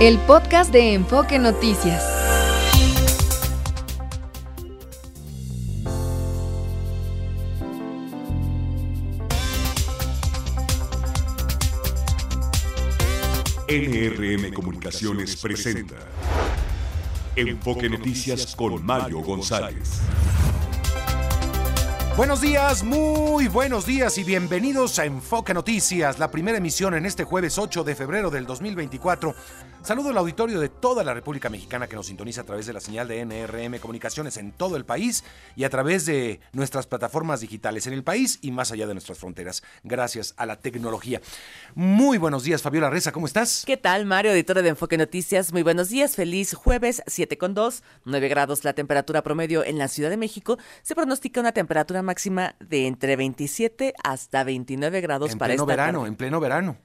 el podcast de Enfoque Noticias. NRM Comunicaciones presenta Enfoque Noticias con Mario González. Buenos días, muy buenos días y bienvenidos a Enfoque Noticias, la primera emisión en este jueves 8 de febrero del 2024. Saludo al auditorio de toda la República Mexicana que nos sintoniza a través de la señal de NRM Comunicaciones en todo el país y a través de nuestras plataformas digitales en el país y más allá de nuestras fronteras, gracias a la tecnología. Muy buenos días, Fabiola Reza, ¿cómo estás? ¿Qué tal, Mario, editor de Enfoque Noticias? Muy buenos días, feliz jueves, 7 con 2, 9 grados la temperatura promedio en la Ciudad de México. Se pronostica una temperatura máxima de entre 27 hasta 29 grados en para pleno esta verano, tarde. en pleno verano.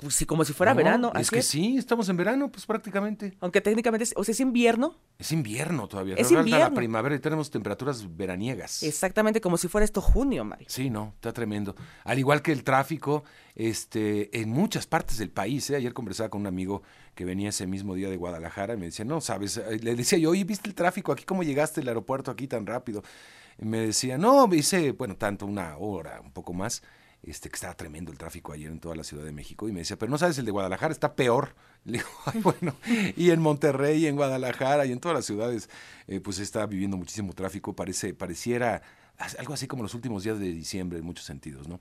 Pues sí, como si fuera No, verano. Es así que sí, estamos en verano, pues prácticamente. Aunque técnicamente es, o sea, es invierno, Es invierno todavía. Es la invierno. primavera y tenemos temperaturas veraniegas. exactamente como si fuera esto junio, Mario. Sí, no, está tremendo. Al igual que el tráfico, este, en muchas partes del país. ¿eh? Ayer conversaba con un amigo que venía ese mismo día de Guadalajara y me decía, no, sabes, Eh, le decía yo, oye, ¿viste el tráfico aquí? ¿Cómo llegaste al aeropuerto aquí tan rápido? Me decía, no, hice, bueno, tanto una hora, un poco más, este, que estaba tremendo el tráfico ayer en toda la Ciudad de México. Y me decía, pero no sabes, el de Guadalajara está peor. Le digo, ay, bueno, y en Monterrey, y en Guadalajara, y en todas las ciudades, eh, pues está viviendo muchísimo tráfico. Parece, pareciera algo así como los últimos días de diciembre en muchos sentidos, ¿no?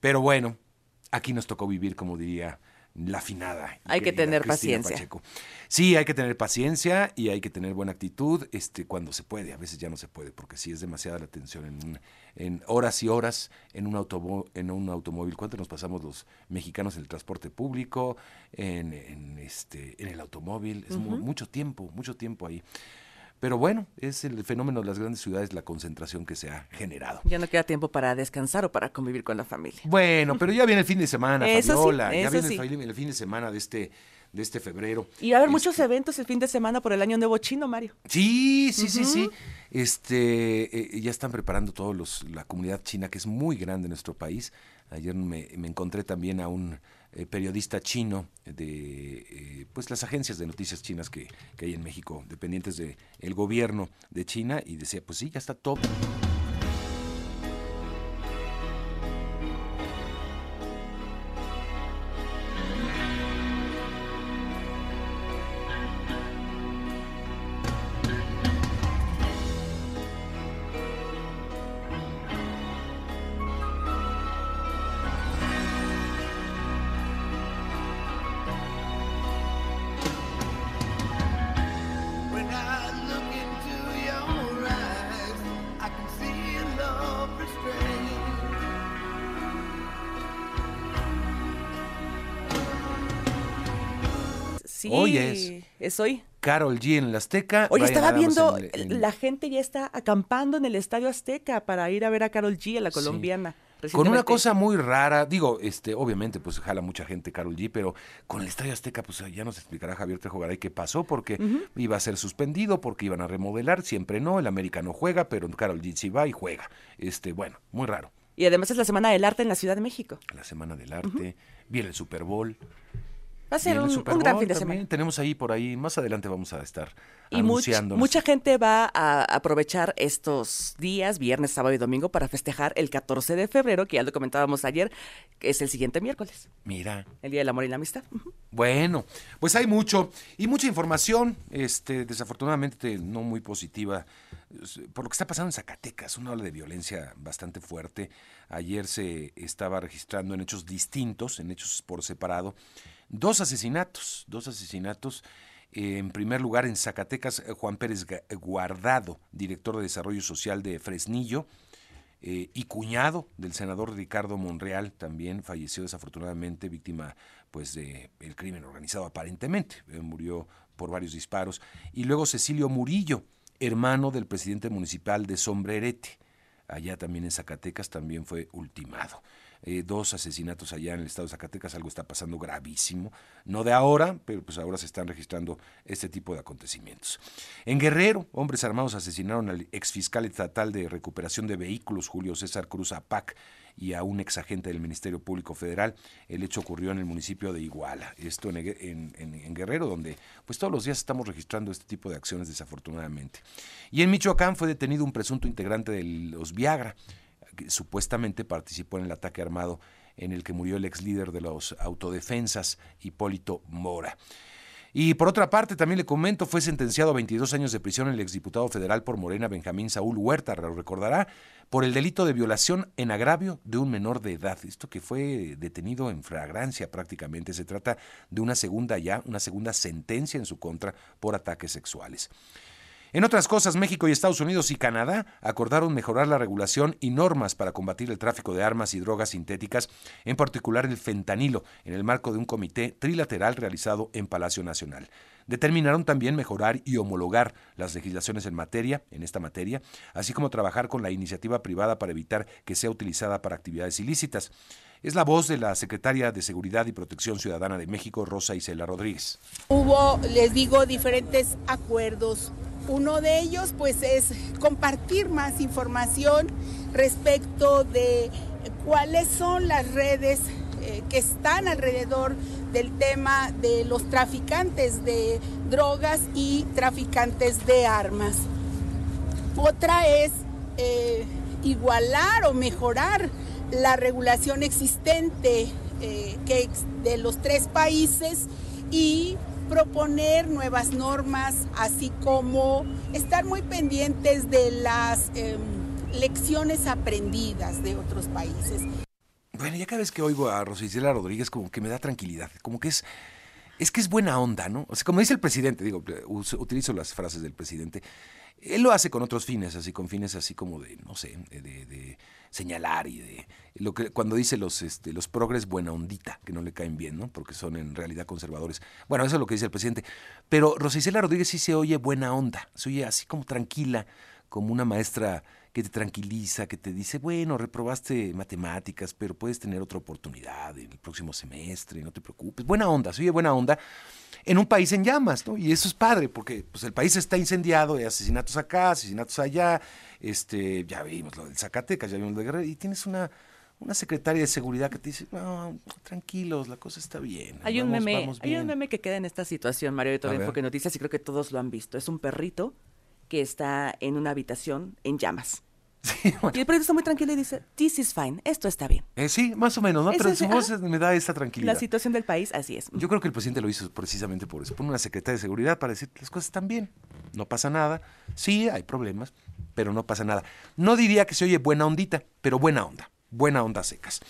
Pero bueno, aquí nos tocó vivir, como diría la finada. y Hay que tener Cristina paciencia. Pacheco. Sí, hay que tener paciencia y hay que tener buena actitud este, cuando se puede. A veces ya no se puede porque sí es demasiada la tensión en, en horas y horas en un, automo- en un automóvil. ¿Cuánto nos pasamos los mexicanos en el transporte público, en, en, este, en el automóvil? Es mu- mucho tiempo, mucho tiempo ahí. Pero bueno, es el fenómeno de las grandes ciudades, la concentración que se ha generado. Ya no queda tiempo para descansar o para convivir con la familia. Bueno, pero ya viene el fin de semana, Eso sí, Fabiola. ya viene sí. el, fin- el fin de semana de este, de este febrero. Y va a haber Este, muchos eventos el fin de semana por el Año Nuevo Chino, Mario. Sí, sí, sí, sí. Este, eh, ya están preparando todos los, la comunidad china, que es muy grande en nuestro país. Ayer me, me encontré también a un eh, periodista chino de eh, pues las agencias de noticias chinas que, que hay en México, dependientes del el gobierno de China, y decía, pues sí, ya está todo. Sí, Hoy es. Es hoy. Carol G en la Azteca. Oye, Brian estaba Adams viendo, en el- en- la gente ya está acampando en el Estadio Azteca para ir a ver a Carol G, a la Sí. colombiana. Con una cosa muy rara, digo, este, obviamente, pues jala mucha gente Carol G, pero con el Estadio Azteca, pues ya nos explicará Javier Trejo Garay qué pasó, porque iba a ser suspendido, porque iban a remodelar, siempre no, el americano juega, pero Carol G sí va y juega. Este, bueno, muy raro. Y además es la Semana del Arte en la Ciudad de México. La Semana del Arte, viene el Super Bowl. Va a ser un, un gran fin de también. semana. Tenemos ahí por ahí, más adelante vamos a estar Y much- anunciando. mucha gente va a aprovechar estos días, viernes, sábado y domingo, para festejar el 14 de febrero, que ya lo comentábamos ayer, que es el siguiente miércoles, Mira, el Día del Amor y la Amistad. Bueno, pues hay mucho y mucha información, este, desafortunadamente no muy positiva, por lo que está pasando en Zacatecas, una ola de violencia bastante fuerte. Ayer se estaba registrando en hechos distintos, en hechos por separado, dos asesinatos, dos asesinatos. Eh, en primer lugar, en Zacatecas, eh, Juan Pérez Guardado, director de Desarrollo Social de Fresnillo, eh, y cuñado del senador Ricardo Monreal también falleció desafortunadamente víctima pues de crimen organizado aparentemente murió por varios disparos y luego Cecilio Murillo hermano del presidente municipal de Sombrerete allá también en Zacatecas también fue ultimado eh, dos asesinatos allá en el estado de Zacatecas, algo está pasando gravísimo, no de ahora, pero pues ahora se están registrando este tipo de acontecimientos. En Guerrero, hombres armados asesinaron al exfiscal estatal de recuperación de vehículos, Julio César Cruz Apac, y a un exagente del Ministerio Público Federal. El hecho ocurrió en el municipio de Iguala, esto en, en- Guerrero, donde pues todos los días estamos registrando este tipo de acciones desafortunadamente. Y en Michoacán fue detenido un presunto integrante de los Viagra, que supuestamente participó en el ataque armado en el que murió el ex líder de los autodefensas, Hipólito Mora. Y por otra parte, también le comento, fue sentenciado a 22 años de prisión el exdiputado federal por Morena, Benjamín Saúl Huerta, lo recordará, por el delito de violación en agravio de un menor de edad. Esto que fue detenido en fragrancia prácticamente. Se trata de una segunda ya, una segunda sentencia en su contra por ataques sexuales. En otras cosas, México y Estados Unidos y Canadá acordaron mejorar la regulación y normas para combatir el tráfico de armas y drogas sintéticas, en particular el fentanilo, en el marco de un comité trilateral realizado en Palacio Nacional. Determinaron también mejorar y homologar las legislaciones en materia, en esta materia, así como trabajar con la iniciativa privada para evitar que sea utilizada para actividades ilícitas. Es la voz de la secretaria de Seguridad y Protección Ciudadana de México, Rosa Isela Rodríguez. Hubo, les digo, diferentes acuerdos. Uno de ellos, pues, es compartir más información respecto de cuáles son las redes eh, que están alrededor del tema de los traficantes de drogas y traficantes de armas. Otra es eh, igualar o mejorar la regulación existente eh, de los tres países y proponer nuevas normas, así como estar muy pendientes de las em, lecciones aprendidas de otros países. Bueno, ya cada vez que oigo a Rosicela Rodríguez como que me da tranquilidad, como que es es que es buena onda, ¿no? O sea, como dice el presidente, digo, utilizo las frases del presidente. Él lo hace con otros fines, así con fines así como de, no sé, de, de señalar y de lo que cuando dice los este, los progres buena ondita, que no le caen bien, ¿no? Porque son en realidad conservadores. Bueno, eso es lo que dice el presidente. Pero Rosicela Rodríguez sí se oye buena onda, se oye así como tranquila, como una maestra que te tranquiliza, que te dice, bueno, reprobaste matemáticas, pero puedes tener otra oportunidad en el próximo semestre, no te preocupes. Buena onda, se oye buena onda en un país en llamas, ¿no? Y eso es padre, porque pues, el país está incendiado, hay asesinatos acá, asesinatos allá, este, ya vimos lo del Zacatecas, ya vimos lo de Guerrero, y tienes una, una secretaria de seguridad que te dice, no, tranquilos, la cosa está bien. Hay un vamos- meme, vamos hay un bien". meme que queda en esta situación, Mario de todo. Enfoque Noticias, y creo que todos lo han visto. Es un perrito que está en una habitación en llamas. Sí, bueno. Y el perrito está muy tranquilo y dice, this is fine, esto está bien. Eh, sí, más o menos, ¿no? Es Pero ese, su voz ah, me da esta tranquilidad. La situación del país, así es. Yo creo que el presidente lo hizo precisamente por eso. Pone una secretaria de seguridad para decir las cosas están bien, no pasa nada. Sí, hay problemas, pero no pasa nada. No diría que se oye buena ondita, pero buena onda, buena onda secas.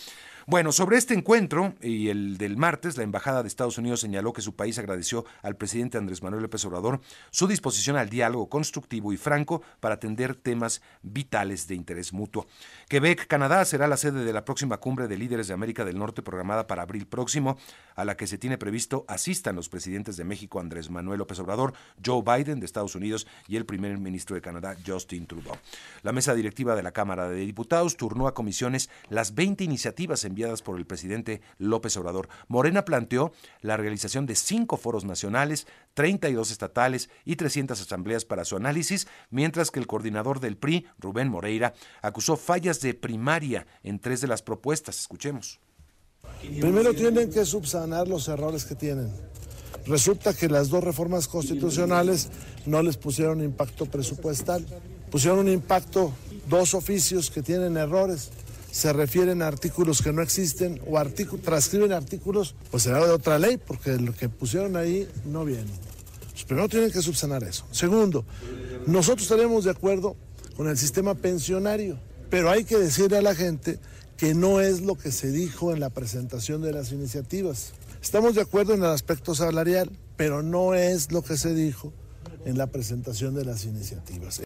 Bueno, sobre este encuentro y el del martes, la Embajada de Estados Unidos señaló que su país agradeció al presidente Andrés Manuel López Obrador su disposición al diálogo constructivo y franco para atender temas vitales de interés mutuo. Quebec, Canadá, será la sede de la próxima cumbre de líderes de América del Norte programada para abril próximo, a la que se tiene previsto asistan los presidentes de México Andrés Manuel López Obrador, Joe Biden de Estados Unidos y el primer ministro de Canadá Justin Trudeau. La mesa directiva de la Cámara de Diputados turnó a comisiones las 20 iniciativas enviadas por el presidente López Obrador. Morena planteó la realización de cinco foros nacionales, 32 estatales y 300 asambleas para su análisis, mientras que el coordinador del PRI, Rubén Moreira, acusó fallas de primaria en tres de las propuestas. Escuchemos. Primero tienen que subsanar los errores que tienen. Resulta que las dos reformas constitucionales no les pusieron impacto presupuestal. Pusieron un impacto, dos oficios que tienen errores. Se refieren a artículos que no existen o artícu- transcriben artículos, pues será de otra ley, porque lo que pusieron ahí no viene. Pues primero tienen que subsanar eso. Segundo, nosotros estaríamos de acuerdo con el sistema pensionario, pero hay que decirle a la gente que no es lo que se dijo en la presentación de las iniciativas. Estamos de acuerdo en el aspecto salarial, pero no es lo que se dijo en la presentación de las iniciativas.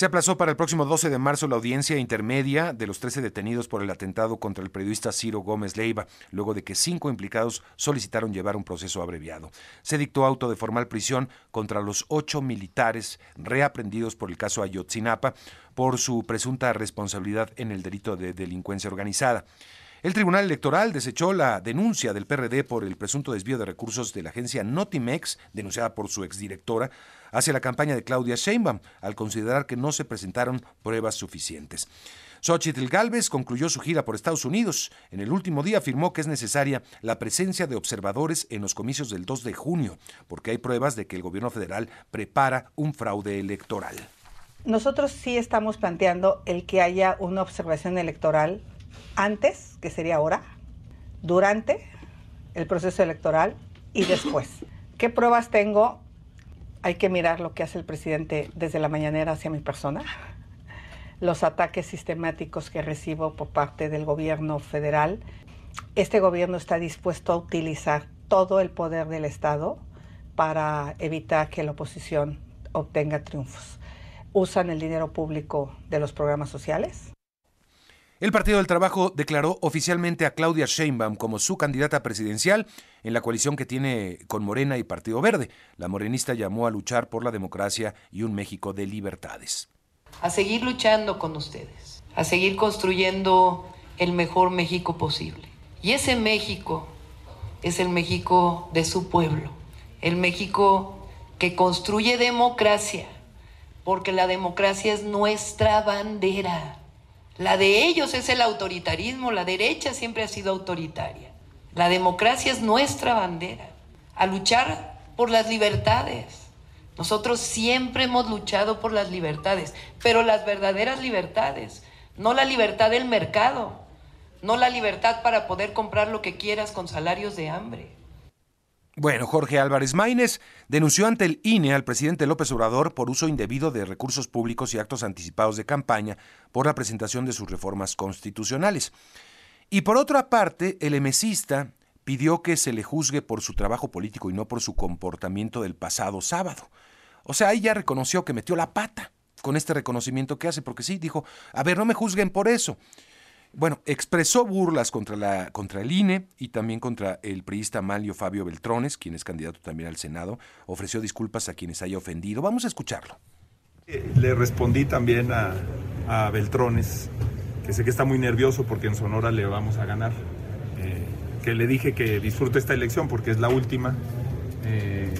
Se aplazó para el próximo 12 de marzo la audiencia intermedia de los 13 detenidos por el atentado contra el periodista Ciro Gómez Leiva, luego de que cinco implicados solicitaron llevar un proceso abreviado. Se dictó auto de formal prisión contra los ocho militares reaprendidos por el caso Ayotzinapa por su presunta responsabilidad en el delito de delincuencia organizada. El Tribunal Electoral desechó la denuncia del PRD por el presunto desvío de recursos de la agencia Notimex, denunciada por su exdirectora, hacia la campaña de Claudia Sheinbaum, al considerar que no se presentaron pruebas suficientes. Xochitl Galvez concluyó su gira por Estados Unidos. En el último día afirmó que es necesaria la presencia de observadores en los comicios del 2 de junio, porque hay pruebas de que el gobierno federal prepara un fraude electoral. Nosotros sí estamos planteando el que haya una observación electoral antes, que sería ahora, durante el proceso electoral y después. ¿Qué pruebas tengo? Hay que mirar lo que hace el presidente desde la mañanera hacia mi persona, los ataques sistemáticos que recibo por parte del gobierno federal. Este gobierno está dispuesto a utilizar todo el poder del Estado para evitar que la oposición obtenga triunfos. Usan el dinero público de los programas sociales, el Partido del Trabajo declaró oficialmente a Claudia Sheinbaum como su candidata presidencial en la coalición que tiene con Morena y Partido Verde. La morenista llamó a luchar por la democracia y un México de libertades. A seguir luchando con ustedes, a seguir construyendo el mejor México posible. Y ese México es el México de su pueblo, el México que construye democracia, porque la democracia es nuestra bandera. La de ellos es el autoritarismo, la derecha siempre ha sido autoritaria. La democracia es nuestra bandera, a luchar por las libertades. Nosotros siempre hemos luchado por las libertades, pero las verdaderas libertades, no la libertad del mercado, no la libertad para poder comprar lo que quieras con salarios de hambre. Bueno, Jorge Álvarez Maínez denunció ante el INE al presidente López Obrador por uso indebido de recursos públicos y actos anticipados de campaña por la presentación de sus reformas constitucionales. Y por otra parte, el emesista pidió que se le juzgue por su trabajo político y no por su comportamiento del pasado sábado. O sea, ahí ya reconoció que metió la pata con este reconocimiento que hace, porque sí, dijo, a ver, no me juzguen por eso. Bueno, expresó burlas contra, la, contra el INE y también contra el priista Malio Fabio Beltrones, quien es candidato también al Senado. Ofreció disculpas a quienes haya ofendido. Vamos a escucharlo. Le respondí también a, Beltrones, que sé que está muy nervioso porque en Sonora le vamos a ganar. Eh, que le dije que disfrute esta elección porque es la última. eh,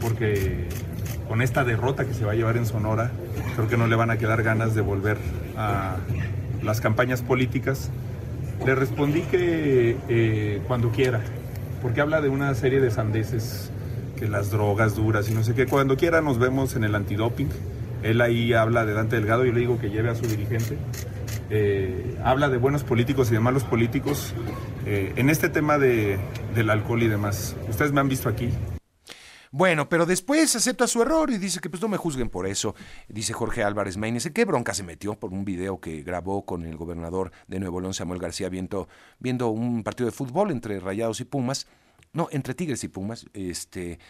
porque con esta derrota que se va a llevar en Sonora, creo que no le van a quedar ganas de volver a las campañas políticas. Le respondí que eh, cuando quiera, porque habla de una serie de sandeces, que las drogas duras y no sé qué. Cuando quiera nos vemos en el antidoping. Él ahí habla de Dante Delgado, yo le digo que lleve a su dirigente. Eh, habla de buenos políticos y de malos políticos. Eh, en este tema de, del alcohol y demás, ustedes me han visto aquí, Bueno, pero después acepta su error y dice que pues no me juzguen por eso. Dice Jorge Álvarez Maínez, ¿qué bronca se metió por un video que grabó con el gobernador de Nuevo León, Samuel García, viendo, viendo un partido de fútbol entre Rayados y Pumas? No, entre Tigres y Pumas. Este,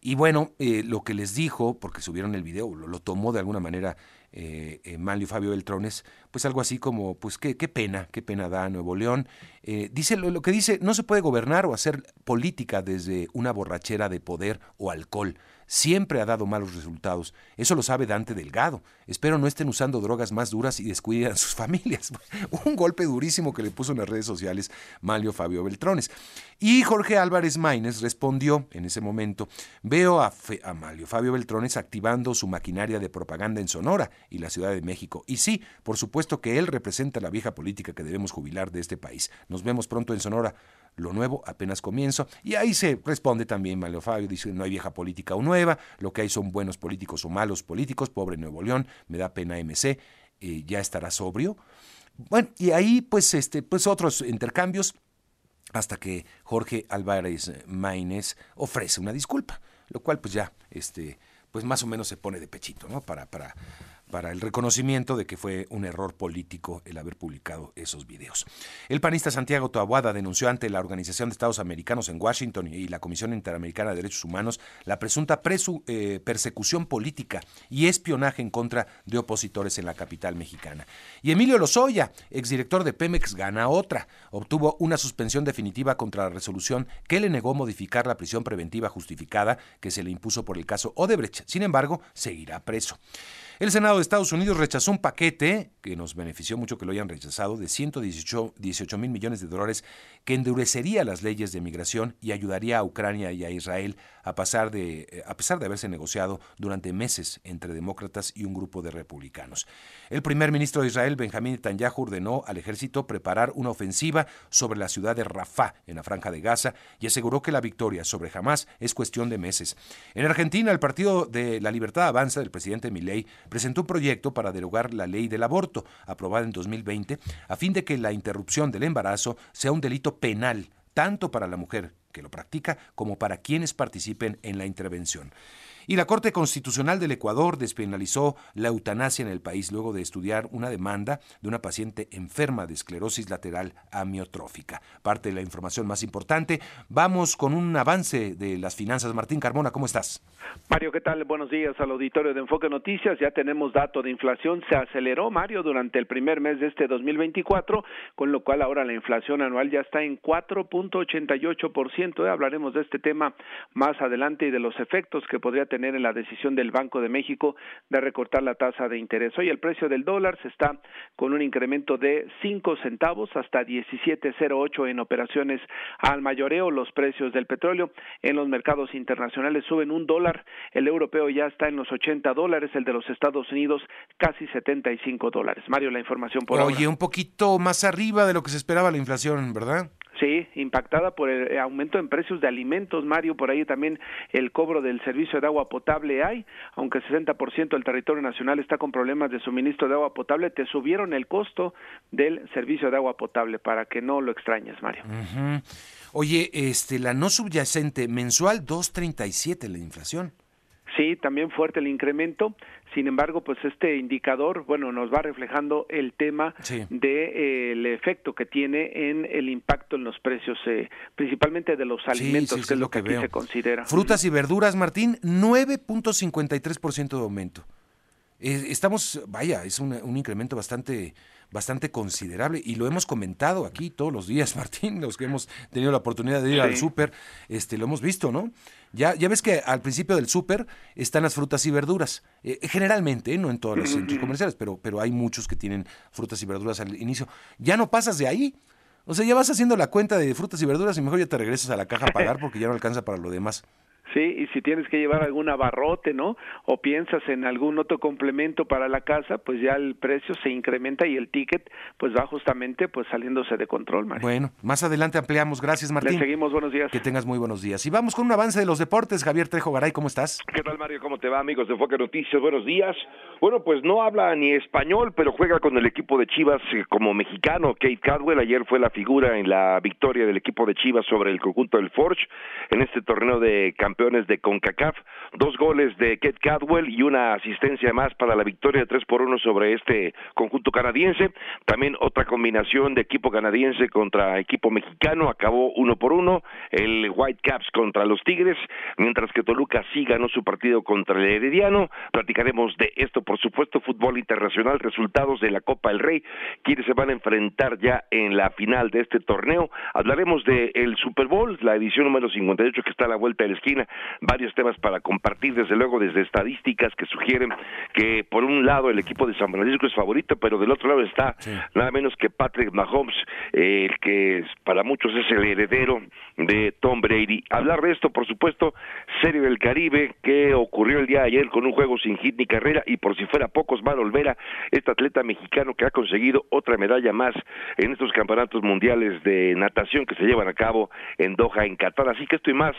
y bueno, eh, lo que les dijo, porque subieron el video, lo, tomó de alguna manera eh, eh, Manlio Fabio Beltrones, pues algo así como, pues qué, qué pena, qué pena da Nuevo León. Eh, dice lo, lo que dice, no se puede gobernar o hacer política desde una borrachera de poder o alcohol. Siempre ha dado malos resultados. Eso lo sabe Dante Delgado. Espero no estén usando drogas más duras y descuiden a sus familias. Un golpe durísimo que le puso en las redes sociales Malio Fabio Beltrones. Y Jorge Álvarez Maínez respondió en ese momento, veo a, Fe- a Malio Fabio Beltrones activando su maquinaria de propaganda en Sonora y la Ciudad de México. Y sí, por supuesto que él representa la vieja política que debemos jubilar de este país. Nos vemos pronto en Sonora. Lo nuevo apenas comienzo. Y ahí se responde también Malio Fabio, dice, no hay vieja política o nueva, lo que hay son buenos políticos o malos políticos, pobre Nuevo León, me da pena MC, eh, ya estará sobrio. Bueno, y ahí pues, este, pues otros intercambios hasta que Jorge Álvarez Maínez ofrece una disculpa, lo cual pues ya, este, pues más o menos se pone de pechito, ¿no? Para, para, para el reconocimiento de que fue un error político el haber publicado esos videos. El panista Santiago Toabuada denunció ante la Organización de Estados Americanos en Washington y la Comisión Interamericana de Derechos Humanos la presunta presu- eh, persecución política y espionaje en contra de opositores en la capital mexicana. Y Emilio Lozoya, exdirector de Pemex, gana otra. Obtuvo una suspensión definitiva contra la resolución que le negó modificar la prisión preventiva justificada que se le impuso por el caso Odebrecht. Sin embargo, seguirá preso. El Senado de Estados Unidos rechazó un paquete, que nos benefició mucho que lo hayan rechazado, de 118 mil millones de dólares, que endurecería las leyes de migración y ayudaría a Ucrania y a Israel a, pasar de, eh, a pesar de haberse negociado durante meses entre demócratas y un grupo de republicanos. El primer ministro de Israel, Benjamín Netanyahu, ordenó al ejército preparar una ofensiva sobre la ciudad de Rafah, en la franja de Gaza, y aseguró que la victoria sobre Hamas es cuestión de meses. En Argentina, el Partido de la Libertad Avanza del presidente Milei presentó un proyecto para derogar la ley del aborto, aprobada en 2020, a fin de que la interrupción del embarazo sea un delito penal, tanto para la mujer que lo practica como para quienes participen en la intervención. Y la Corte Constitucional del Ecuador despenalizó la eutanasia en el país luego de estudiar una demanda de una paciente enferma de esclerosis lateral amiotrófica. Parte de la información más importante. Vamos con un avance de las finanzas. Martín Carmona, ¿cómo estás? Mario, ¿qué tal? Buenos días al auditorio de Enfoque Noticias. Ya tenemos dato de inflación. Se aceleró, Mario, durante el primer mes de este 2024, con lo cual ahora la inflación anual ya está en 4.88%. Hablaremos de este tema más adelante y de los efectos que podría tener en la decisión del Banco de México de recortar la tasa de interés. Hoy el precio del dólar se está con un incremento de 5 centavos hasta 17.08 en operaciones al mayoreo. Los precios del petróleo en los mercados internacionales suben un dólar. El europeo ya está en los 80 dólares, el de los Estados Unidos casi 75 dólares. Mario, la información por Oye, un poquito más arriba de lo que se esperaba la inflación, ¿verdad? Sí, impactada por el aumento en precios de alimentos, Mario, por ahí también el cobro del servicio de agua potable hay, aunque el 60% del territorio nacional está con problemas de suministro de agua potable, te subieron el costo del servicio de agua potable para que no lo extrañes, Mario. Oye, este, la no subyacente mensual 2.37 la inflación. Sí, también fuerte el incremento. Sin embargo, pues este indicador, bueno, nos va reflejando el tema Sí. de eh, el efecto que tiene en el impacto en los precios, eh, principalmente de los alimentos, sí, sí, que es lo que, que aquí se considera. Frutas y verduras, Martín, 9.53% de aumento. Eh, Estamos, vaya, es un, un incremento bastante, bastante considerable y lo hemos comentado aquí todos los días, Martín, los que hemos tenido la oportunidad de ir al súper, este, lo hemos visto, ¿no? Ya, ya ves que al principio del súper están las frutas y verduras, Eh, generalmente, ¿eh? no en todos los centros comerciales, pero, pero hay muchos que tienen frutas y verduras al inicio. Ya no pasas de ahí. O sea, ya vas haciendo la cuenta de frutas y verduras y mejor ya te regresas a la caja a pagar porque ya no alcanza para lo demás. Sí, y si tienes que llevar algún abarrote, ¿no? O piensas en algún otro complemento para la casa, pues ya el precio se incrementa y el ticket pues va justamente pues saliéndose de control, Mario. Bueno, más adelante ampliamos. Gracias, Le Martín. seguimos, buenos días. Que tengas muy buenos días. Y vamos con un avance de los deportes. Javier Trejo Garay, ¿cómo estás? ¿Qué tal, Mario? ¿Cómo te va, amigos de Enfoque Noticias? Buenos días. Bueno, pues no habla ni español, pero juega con el equipo de Chivas eh, como mexicano. Kate Cadwell ayer fue la figura en la victoria del equipo de Chivas sobre el conjunto del Forge en este torneo de de CONCACAF. Dos goles de Kate Cadwell y una asistencia más para la victoria de 3 por 1 sobre este conjunto canadiense. También otra combinación de equipo canadiense contra equipo mexicano. Acabó uno por uno. El Whitecaps contra los Tigres, mientras que Toluca sí ganó su partido contra el Herediano. Platicaremos de esto, por supuesto, fútbol internacional, resultados de la Copa del Rey, quienes se van a enfrentar ya en la final de este torneo. Hablaremos del el Super Bowl, la edición número 58 que está a la vuelta de la esquina. Varios temas para compartir, desde luego, desde estadísticas que sugieren que, por un lado, el equipo de San Francisco es favorito, pero del otro lado está nada menos que Patrick Mahomes, eh, el que para muchos es el heredero de Tom Brady. Hablar de esto, por supuesto, Serie del Caribe, que ocurrió el día de ayer con un juego sin hit ni carrera, y por si fuera pocos, Mar Olvera, este atleta mexicano que ha conseguido otra medalla más en estos campeonatos mundiales de natación que se llevan a cabo en Doha, en Qatar. Así que esto y más,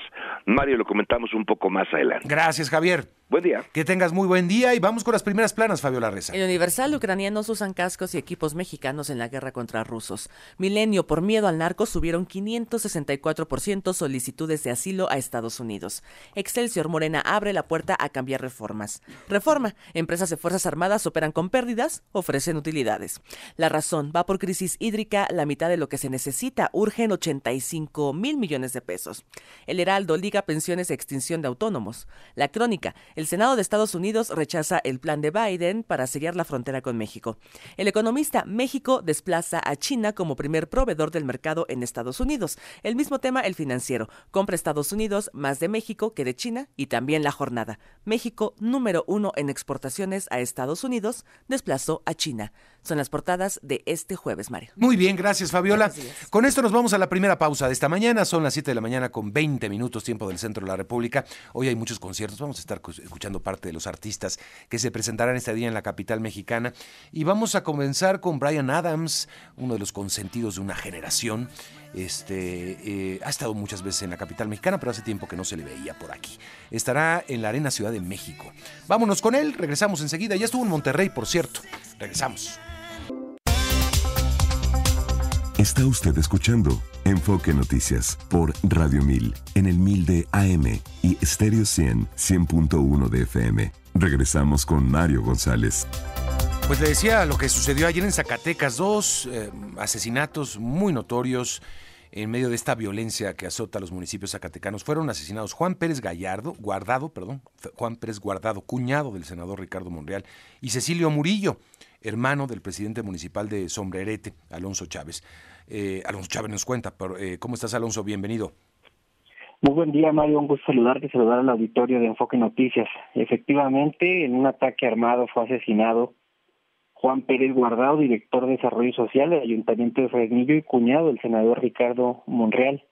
Mario, lo comentamos un poco más adelante. Gracias, Javier. Buen día. Que tengas muy buen día y vamos con las primeras planas, Fabiola Reza. El Universal ucranianos usan cascos y equipos mexicanos en la guerra contra rusos. Milenio, por miedo al narco, subieron 564% solicitudes de asilo a Estados Unidos. Excelsior Morena abre la puerta a cambiar reformas. Reforma, empresas de Fuerzas Armadas operan con pérdidas, ofrecen utilidades. La razón va por crisis hídrica, la mitad de lo que se necesita, urgen 85 mil millones de pesos. El Heraldo liga pensiones e extinción de autónomos. La crónica, el Senado de Estados Unidos rechaza el plan de Biden para sellar la frontera con México. El economista México desplaza a China como primer proveedor del mercado en Estados Unidos. El mismo tema el financiero. Compra Estados Unidos más de México que de China y también la jornada. México, número uno en exportaciones a Estados Unidos, desplazó a China. Son las portadas de este jueves, Mario. Muy bien, gracias Fabiola. Con esto nos vamos a la primera pausa de esta mañana. Son las 7 de la mañana con 20 minutos tiempo del centro de la República. Hoy hay muchos conciertos. Vamos a estar cu- escuchando parte de los artistas que se presentarán este día en la capital mexicana. Y vamos a comenzar con Brian Adams, uno de los consentidos de una generación. Este eh, ha estado muchas veces en la capital mexicana, pero hace tiempo que no se le veía por aquí. Estará en la Arena Ciudad de México. Vámonos con él, regresamos enseguida. Ya estuvo en Monterrey, por cierto. Regresamos. Está usted escuchando Enfoque Noticias por Radio 1000 en el 1000 de AM y Stereo 100 100.1 de FM. Regresamos con Mario González. Pues le decía lo que sucedió ayer en Zacatecas, dos eh, asesinatos muy notorios en medio de esta violencia que azota a los municipios zacatecanos. Fueron asesinados Juan Pérez Gallardo, Guardado, perdón, Juan Pérez Guardado, cuñado del senador Ricardo Monreal, y Cecilio Murillo, hermano del presidente municipal de Sombrerete, Alonso Chávez. Eh, Alonso Chávez nos cuenta, eh, ¿cómo estás Alonso? Bienvenido. Muy buen día, Mario. Un gusto saludarte y saludar al auditorio de Enfoque Noticias. Efectivamente, en un ataque armado fue asesinado Juan Pérez Guardado, director de Desarrollo Social del Ayuntamiento de Fresnillo y cuñado del senador Ricardo Monreal.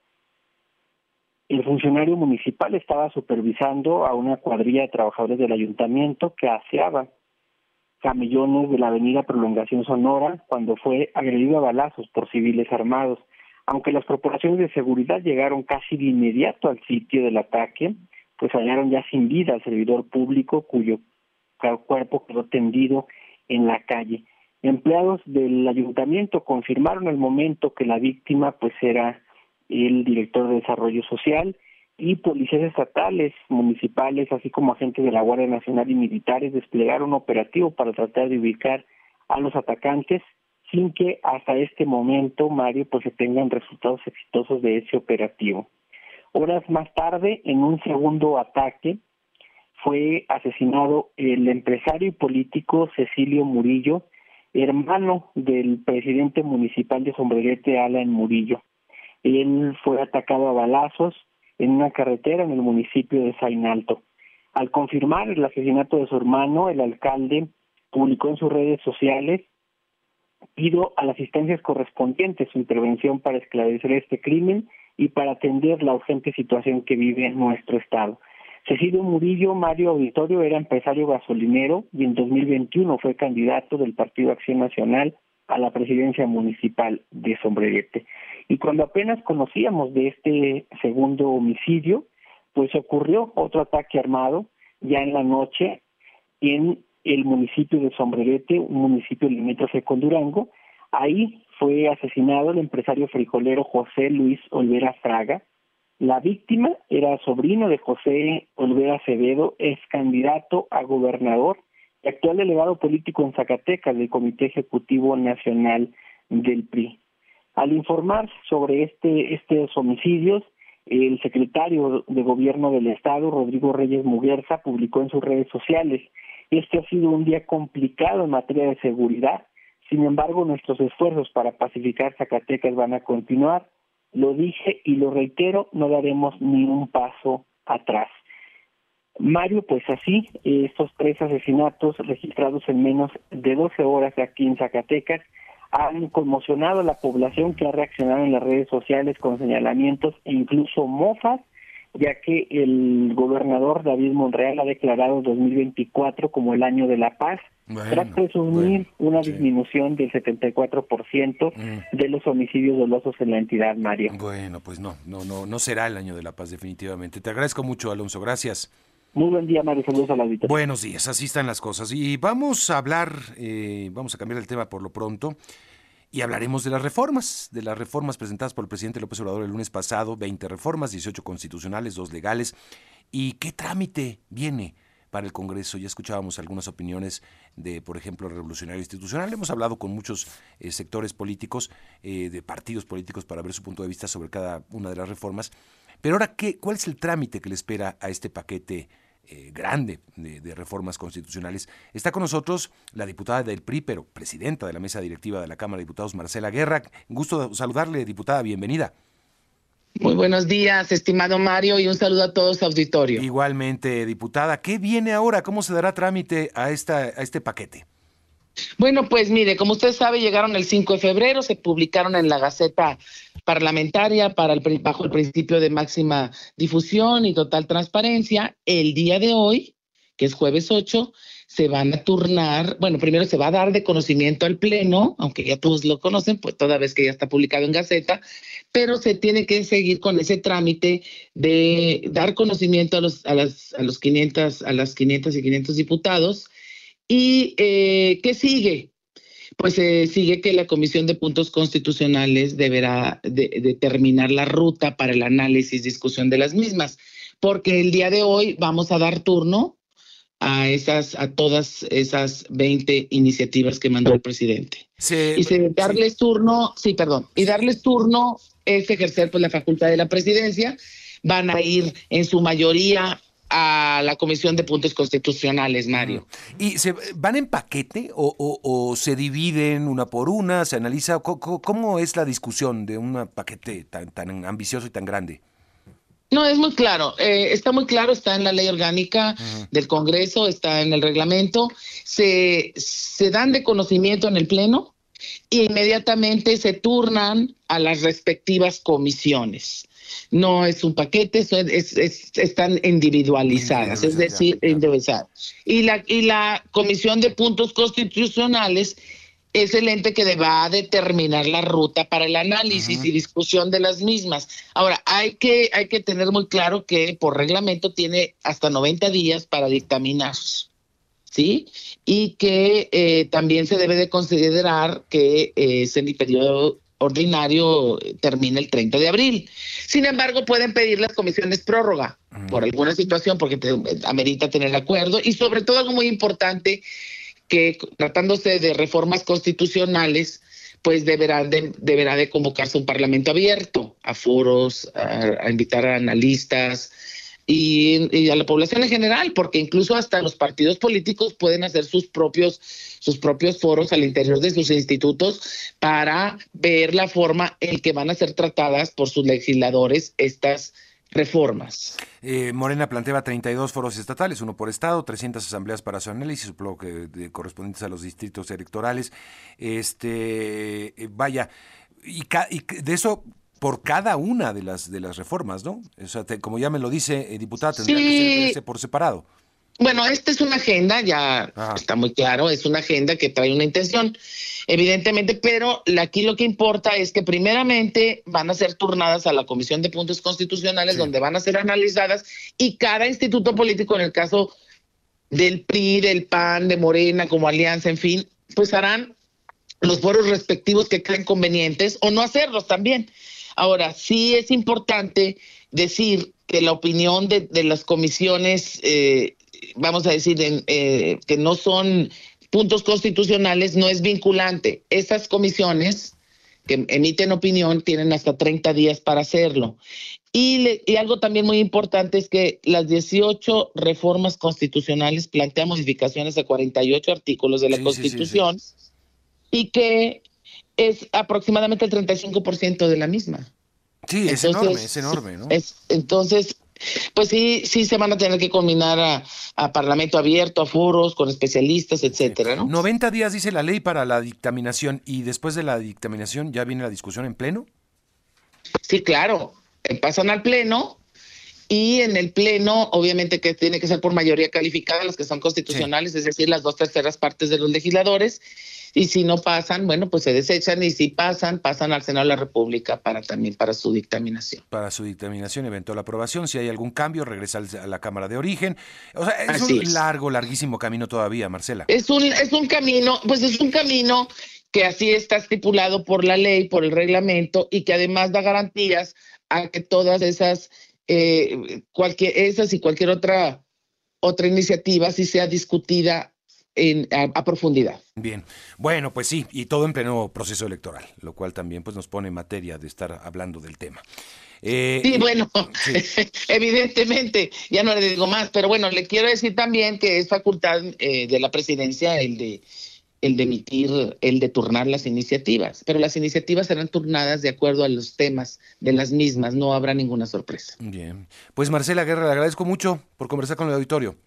El funcionario municipal estaba supervisando a una cuadrilla de trabajadores del ayuntamiento que aseaba camellones de la avenida Prolongación Sonora cuando fue agredido a balazos por civiles armados. Aunque las corporaciones de seguridad llegaron casi de inmediato al sitio del ataque, pues hallaron ya sin vida al servidor público cuyo cuerpo quedó tendido en la calle. Empleados del ayuntamiento confirmaron al momento que la víctima pues era el director de desarrollo social y policías estatales, municipales, así como agentes de la Guardia Nacional y militares desplegaron un operativo para tratar de ubicar a los atacantes sin que hasta este momento, Mario, pues se tengan resultados exitosos de ese operativo. Horas más tarde, en un segundo ataque, fue asesinado el empresario y político Cecilio Murillo, hermano del presidente municipal de Sombrerete, Alan Murillo. Él fue atacado a balazos en una carretera en el municipio de Sainalto. Al confirmar el asesinato de su hermano, el alcalde publicó en sus redes sociales pido a las instancias correspondientes su intervención para esclarecer este crimen y para atender la urgente situación que vive nuestro estado. Cecilio Murillo Mario Auditorio era empresario gasolinero y en 2021 fue candidato del Partido Acción Nacional a la presidencia municipal de Sombrerete. Y cuando apenas conocíamos de este segundo homicidio, pues ocurrió otro ataque armado ya en la noche en el municipio de Sombrerete, un municipio limítrofe con Durango. Ahí fue asesinado el empresario frijolero José Luis Olvera Fraga. La víctima era sobrino de José Olvera Acevedo, ex candidato a gobernador actual delegado político en Zacatecas del Comité Ejecutivo Nacional del PRI. Al informar sobre este estos homicidios, el secretario de Gobierno del Estado, Rodrigo Reyes Muguerza, publicó en sus redes sociales este ha sido un día complicado en materia de seguridad. Sin embargo, nuestros esfuerzos para pacificar Zacatecas van a continuar. Lo dije y lo reitero, no daremos ni un paso atrás. Mario, pues así, estos tres asesinatos registrados en menos de 12 horas aquí en Zacatecas han conmocionado a la población que ha reaccionado en las redes sociales con señalamientos e incluso mofas ya que el gobernador David Monreal ha declarado 2024 como el año de la paz, Bueno, tras presumir una disminución del 74% de los homicidios dolosos en la entidad, Mario. Bueno, pues no, no, no, no será el año de la paz definitivamente. Te agradezco mucho, Alonso. Gracias. Muy buen día, Mario. Saludos a la auditoría. Buenos días, así están las cosas. Y vamos a hablar, eh, vamos a cambiar el tema por lo pronto. Y hablaremos de las reformas, de las reformas presentadas por el presidente López Obrador el lunes pasado, 20 reformas, 18 constitucionales, 2 legales. ¿Y qué trámite viene para el Congreso? Ya escuchábamos algunas opiniones de, por ejemplo, Revolucionario Institucional. Hemos hablado con muchos eh, sectores políticos, eh, de partidos políticos, para ver su punto de vista sobre cada una de las reformas. Pero ahora, ¿qué, ¿cuál es el trámite que le espera a este paquete eh, grande de, de reformas constitucionales. Está con nosotros la diputada del PRI, pero presidenta de la mesa directiva de la Cámara de Diputados, Marcela Guerra. Gusto de saludarle, diputada, bienvenida. Muy buenos días, estimado Mario, y un saludo a todos auditorio. Igualmente, diputada, ¿qué viene ahora? ¿Cómo se dará trámite a, esta, a este paquete? Bueno, pues mire, como usted sabe, llegaron el 5 de febrero, se publicaron en la Gaceta Parlamentaria para el, bajo el principio de máxima difusión y total transparencia. El día de hoy, que es jueves 8, se van a turnar, bueno, primero se va a dar de conocimiento al Pleno, aunque ya todos lo conocen, pues toda vez que ya está publicado en Gaceta, pero se tiene que seguir con ese trámite de dar conocimiento a los, a las, a los 500, a las 500 y 500 diputados. ¿Y eh, qué sigue? Pues eh, sigue que la Comisión de Puntos Constitucionales deberá de- determinar la ruta para el análisis y discusión de las mismas, porque el día de hoy vamos a dar turno a esas a todas esas 20 iniciativas que mandó el presidente. Se- y se- darles turno, sí, perdón, y darles turno es ejercer pues la facultad de la presidencia, van a ir en su mayoría a la Comisión de Puntos Constitucionales, Mario. ¿Y se van en paquete o, o- o se dividen una por una? ¿Se analiza? ¿Cómo, es la discusión de un paquete tan, tan ambicioso y tan grande? No, es muy claro, eh, está muy claro, está en la ley orgánica del Congreso, está en el reglamento, se, se dan de conocimiento en el Pleno e inmediatamente se turnan a las respectivas comisiones. No es un paquete, es- es- es- están individualizadas, es decir, individualizadas. Y la, y la Comisión de Puntos Constitucionales es el ente que va a determinar la ruta para el análisis y discusión de las mismas. Ahora, hay que, hay que tener muy claro que por reglamento tiene hasta 90 días para dictaminar, ¿sí? Y que eh, también se debe de considerar que eh, ese periodo ordinario eh, termina el 30 de abril. Sin embargo, pueden pedir las comisiones prórroga por alguna situación, porque te- amerita tener acuerdo. Y sobre todo algo muy importante, que tratándose de reformas constitucionales, pues deberán de, deberá de convocarse un parlamento abierto a foros, a, a invitar a analistas y, a la población en general, porque incluso hasta los partidos políticos pueden hacer sus propios, sus propios foros al interior de sus institutos para ver la forma en que van a ser tratadas por sus legisladores estas reformas. Eh, Morena planteaba 32 foros estatales, uno por estado, 300 asambleas para su análisis, supongo que de- correspondientes a los distritos electorales. Este, eh, vaya, y, de eso por cada una de las de las reformas, ¿no? O sea, te- como ya me lo dice eh, diputada, tendría que ser- verse por separado. Bueno, esta es una agenda, ya está muy claro, es una agenda que trae una intención, evidentemente, pero aquí lo que importa es que primeramente van a ser turnadas a la Comisión de Puntos Constitucionales, donde van a ser analizadas y cada instituto político, en el caso del PRI, del PAN, de Morena, como alianza, en fin, pues harán los foros respectivos que creen convenientes o no hacerlos también. Ahora, sí es importante decir que la opinión de, de las comisiones, eh, vamos a decir, en, eh, que no son puntos constitucionales, no es vinculante. Esas comisiones que emiten opinión tienen hasta 30 días para hacerlo. Y, le- y algo también muy importante es que las 18 reformas constitucionales plantean modificaciones a 48 artículos de la Sí, sí, sí, sí. Constitución y que es aproximadamente el 35% de la misma. Sí, es Entonces, enorme, es enorme, ¿no? Es, entonces, pues sí, sí se van a tener que combinar a, a Parlamento abierto, a foros, con especialistas, etcétera, ¿no? 90 días dice la ley para la dictaminación y después de la dictaminación ya viene la discusión en pleno. Sí, claro. Eh, Pasan al Pleno y en el Pleno, obviamente que tiene que ser por mayoría calificada, las que son constitucionales, es decir, las dos terceras partes de los legisladores. Y si no pasan, bueno, pues se desechan y si pasan, pasan al Senado de la República para también para su dictaminación. Para su dictaminación, eventual aprobación. Si hay algún cambio, regresa a la Cámara de Origen. O sea, es Así un es. largo, larguísimo camino todavía, Marcela. Es un, es un camino, pues es un camino que así está estipulado por la ley, por el reglamento y que además da garantías a que todas esas, eh, cualquier, esas y cualquier otra, otra iniciativa sí sea discutida en, a, a profundidad. Bien, bueno, pues sí, y todo en pleno proceso electoral, lo cual también pues, nos pone en materia de estar hablando del tema. Eh, Sí, bueno, evidentemente, ya no le digo más, pero bueno, le quiero decir también que es facultad eh, de la presidencia el de el de emitir, el de turnar las iniciativas, pero las iniciativas serán turnadas de acuerdo a los temas de las mismas, no habrá ninguna sorpresa. Bien. Pues Marcela Guerra, le agradezco mucho por conversar con el auditorio.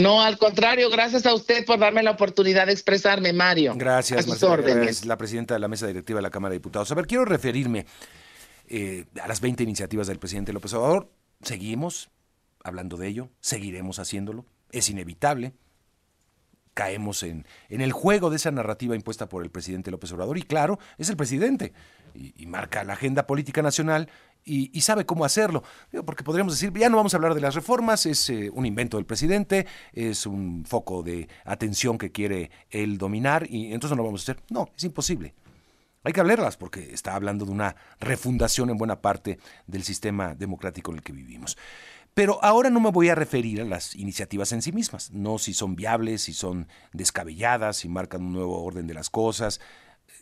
No, al contrario, gracias a usted por darme la oportunidad de expresarme, Mario. Gracias, A sus Marcela Guerra, órdenes. es la presidenta de la mesa directiva de la Cámara de Diputados. A ver, quiero referirme eh, a las 20 iniciativas del presidente López Obrador. Seguimos hablando de ello, seguiremos haciéndolo, es inevitable. Caemos en, en el juego de esa narrativa impuesta por el presidente López Obrador y claro, es el presidente y, y marca la agenda política nacional y, y sabe cómo hacerlo. Porque podríamos decir, ya no vamos a hablar de las reformas, es eh, un invento del presidente, es un foco de atención que quiere él dominar y entonces no lo vamos a hacer. No, es imposible. Hay que hablarlas porque está hablando de una refundación en buena parte del sistema democrático en el que vivimos. Pero ahora no me voy a referir a las iniciativas en sí mismas, no si son viables, si son descabelladas, si marcan un nuevo orden de las cosas,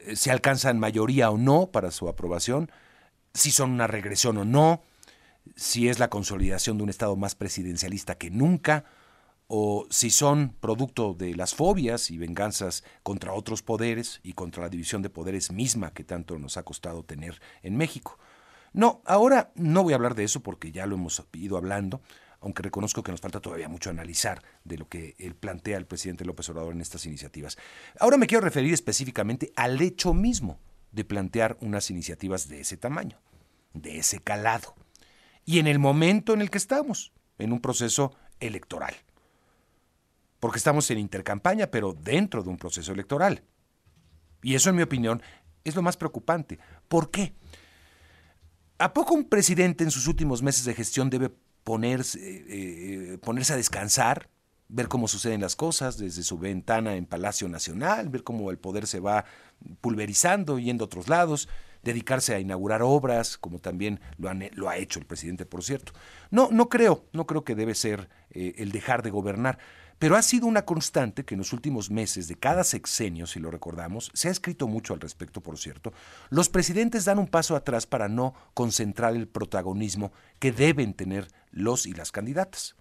eh, si alcanzan mayoría o no para su aprobación, si son una regresión o no, si es la consolidación de un Estado más presidencialista que nunca, o si son producto de las fobias y venganzas contra otros poderes y contra la división de poderes misma que tanto nos ha costado tener en México. No, ahora no voy a hablar de eso porque ya lo hemos ido hablando, aunque reconozco que nos falta todavía mucho analizar de lo que él plantea el presidente López Obrador en estas iniciativas. Ahora me quiero referir específicamente al hecho mismo de plantear unas iniciativas de ese tamaño, de ese calado, y en el momento en el que estamos, en un proceso electoral. Porque estamos en intercampaña, pero dentro de un proceso electoral. Y eso, en mi opinión, es lo más preocupante. ¿Por qué? ¿A poco un presidente en sus últimos meses de gestión debe ponerse, eh, ponerse a descansar, ver cómo suceden las cosas desde su ventana en Palacio Nacional, ver cómo el poder se va pulverizando, yendo a otros lados, dedicarse a inaugurar obras, como también lo, han- lo ha hecho el presidente, por cierto? No, no creo, no creo que debe ser eh, el dejar de gobernar. Pero ha sido una constante que en los últimos meses de cada sexenio, si lo recordamos, se ha escrito mucho al respecto, por cierto, los presidentes dan un paso atrás para no concentrar el protagonismo que deben tener los y las candidatas.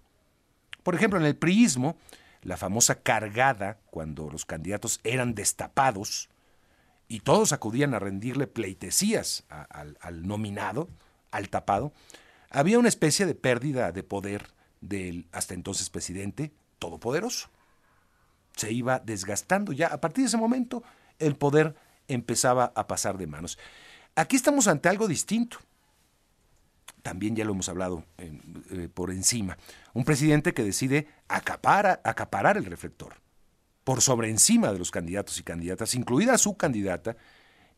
Por ejemplo, en el priismo, la famosa cargada, cuando los candidatos eran destapados y todos acudían a rendirle pleitesías al, al nominado, al tapado, había una especie de pérdida de poder del hasta entonces presidente todopoderoso. Se iba desgastando ya. A partir de ese momento, el poder empezaba a pasar de manos. Aquí estamos ante algo distinto. También ya lo hemos hablado en- eh, por encima. Un presidente que decide acapara- acaparar el reflector por sobre encima de los candidatos y candidatas, incluida su candidata,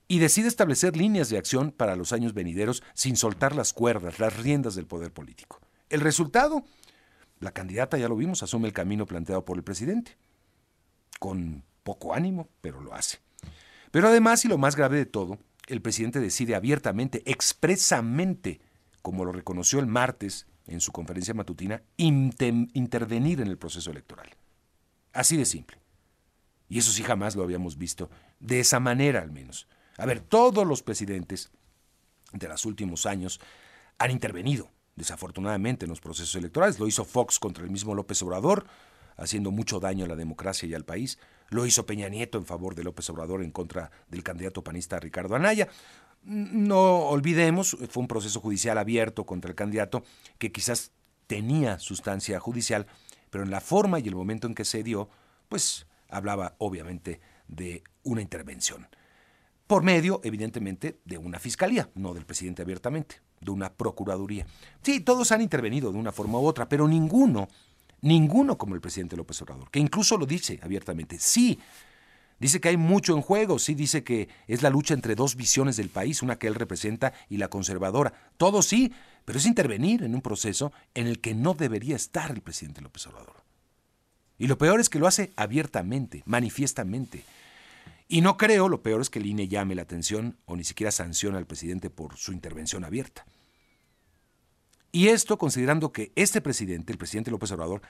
y decide establecer líneas de acción para los años venideros sin soltar las cuerdas, las riendas del poder político. El resultado, la candidata, ya lo vimos, asume el camino planteado por el presidente, con poco ánimo, pero lo hace. Pero además, y lo más grave de todo, el presidente decide abiertamente, expresamente, como lo reconoció el martes en su conferencia matutina, intervenir en el proceso electoral. Así de simple. Y eso sí jamás lo habíamos visto, de esa manera al menos. A ver, todos los presidentes de los últimos años han intervenido, desafortunadamente, en los procesos electorales. Lo hizo Fox contra el mismo López Obrador, haciendo mucho daño a la democracia y al país. Lo hizo Peña Nieto en favor de López Obrador en contra del candidato panista Ricardo Anaya. No olvidemos, fue un proceso judicial abierto contra el candidato que quizás tenía sustancia judicial, pero en la forma y el momento en que se dio, pues hablaba obviamente de una intervención. Por medio, evidentemente, de una fiscalía, no del presidente abiertamente, de una procuraduría. Sí, todos han intervenido de una forma u otra, pero ninguno, ninguno como el presidente López Obrador, que incluso lo dice abiertamente. Sí, dice que hay mucho en juego, sí dice que es la lucha entre dos visiones del país, una que él representa y la conservadora. Todo sí, pero es intervenir en un proceso en el que no debería estar el presidente López Obrador. Y lo peor es que lo hace abiertamente, manifiestamente. Y no creo, lo peor es que el INE llame la atención o ni siquiera sanciona al presidente por su intervención abierta. Y esto considerando que este presidente, el presidente López Obrador,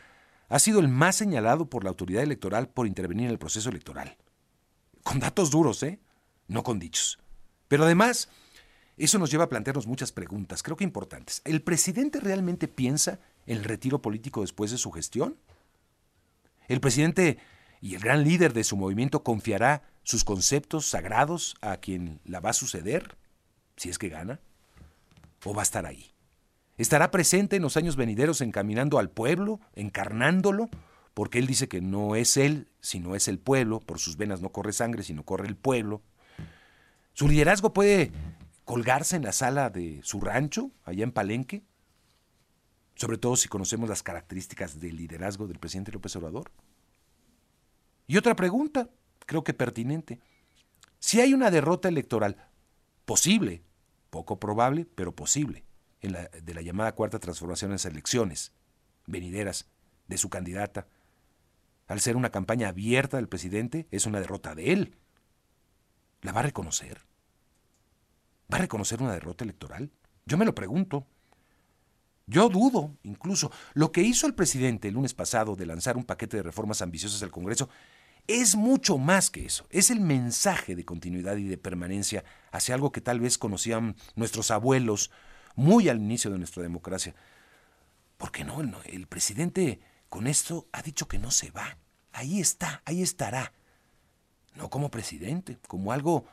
ha sido el más señalado por la autoridad electoral por intervenir en el proceso electoral. Con datos duros, ¿eh? No con dichos. Pero además, Eso nos lleva a plantearnos muchas preguntas, creo que importantes. ¿El presidente realmente piensa en el retiro político después de su gestión? ¿El presidente y el gran líder de su movimiento confiará sus conceptos sagrados a quien la va a suceder, si es que gana? ¿O va a estar ahí? ¿Estará presente en los años venideros encaminando al pueblo, encarnándolo? Porque él dice que no es él, sino es el pueblo, por sus venas no corre sangre, sino corre el pueblo. Su liderazgo puede colgarse en la sala de su rancho, allá en Palenque, sobre todo si conocemos las características del liderazgo del presidente López Obrador. Y otra pregunta, creo que pertinente. Si hay una derrota electoral posible, poco probable, pero posible, en la, de la llamada cuarta transformación en las elecciones venideras de su candidata, al ser una campaña abierta del presidente, es una derrota de él. ¿La va a reconocer? ¿Va a reconocer una derrota electoral? Yo me lo pregunto. Yo dudo, incluso, lo que hizo el presidente el lunes pasado de lanzar un paquete de reformas ambiciosas al Congreso es mucho más que eso. Es el mensaje de continuidad y de permanencia hacia algo que tal vez conocían nuestros abuelos muy al inicio de nuestra democracia. ¿Por qué no? El presidente con esto ha dicho que no se va. Ahí está, ahí estará. No como presidente, como algo